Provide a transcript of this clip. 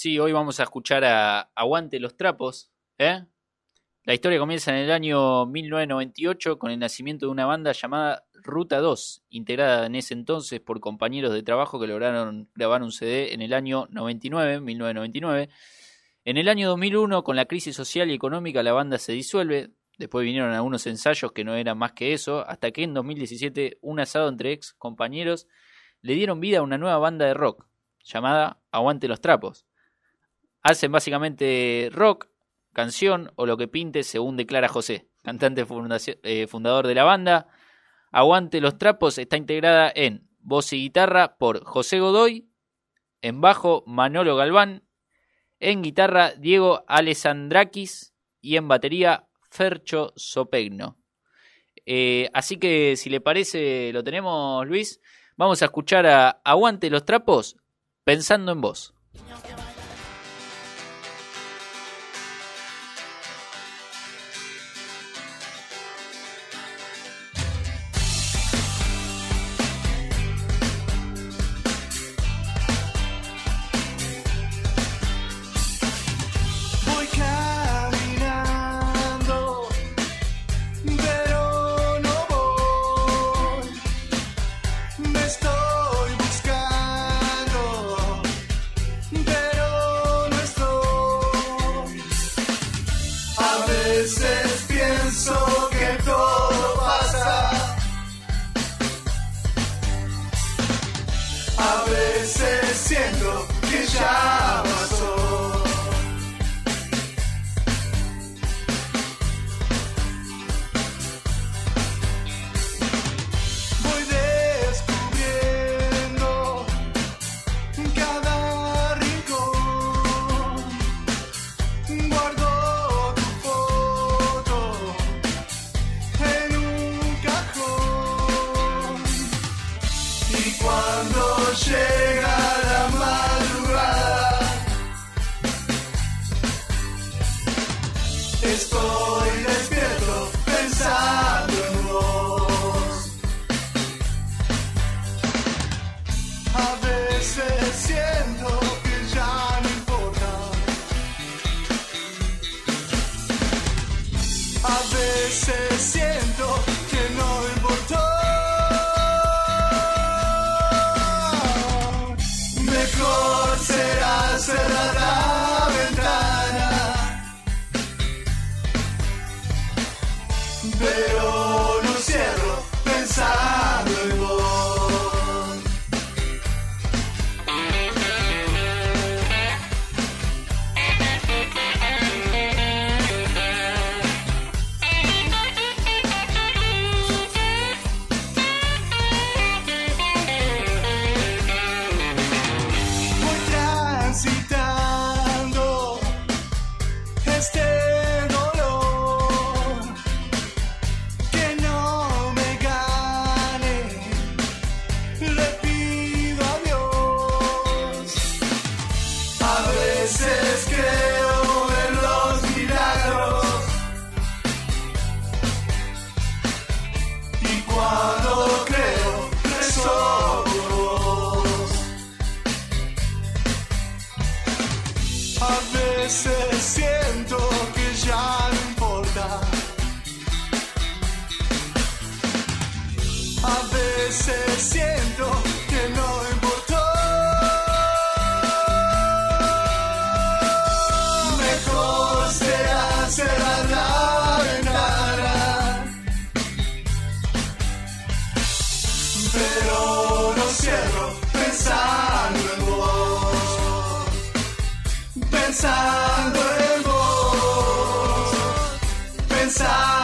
Sí, hoy vamos a escuchar a Aguante los Trapos. ¿eh? La historia comienza en el año 1998 con el nacimiento de una banda llamada Ruta 2, integrada en ese entonces por compañeros de trabajo que lograron grabar un CD en el año 99, 1999. En el año 2001, con la crisis social y económica, la banda se disuelve. Después vinieron algunos ensayos que no eran más que eso, hasta que en 2017 un asado entre ex compañeros le dieron vida a una nueva banda de rock llamada Aguante los Trapos. Hacen básicamente rock, canción o lo que pinte según declara José, cantante eh, fundador de la banda. Aguante los Trapos está integrada en voz y guitarra por José Godoy, en bajo Manolo Galván, en guitarra Diego Alessandrakis y en batería Fercho Sopegno. Eh, así que si le parece, lo tenemos Luis, vamos a escuchar a Aguante los Trapos pensando en vos. Me estoy buscando, pero no estoy. A veces pienso. llega la madrugada. Estoy despierto pensando en vos. A veces siento que ya no importa. A veces. pero no cierro pensar. Pensando en vos, pensando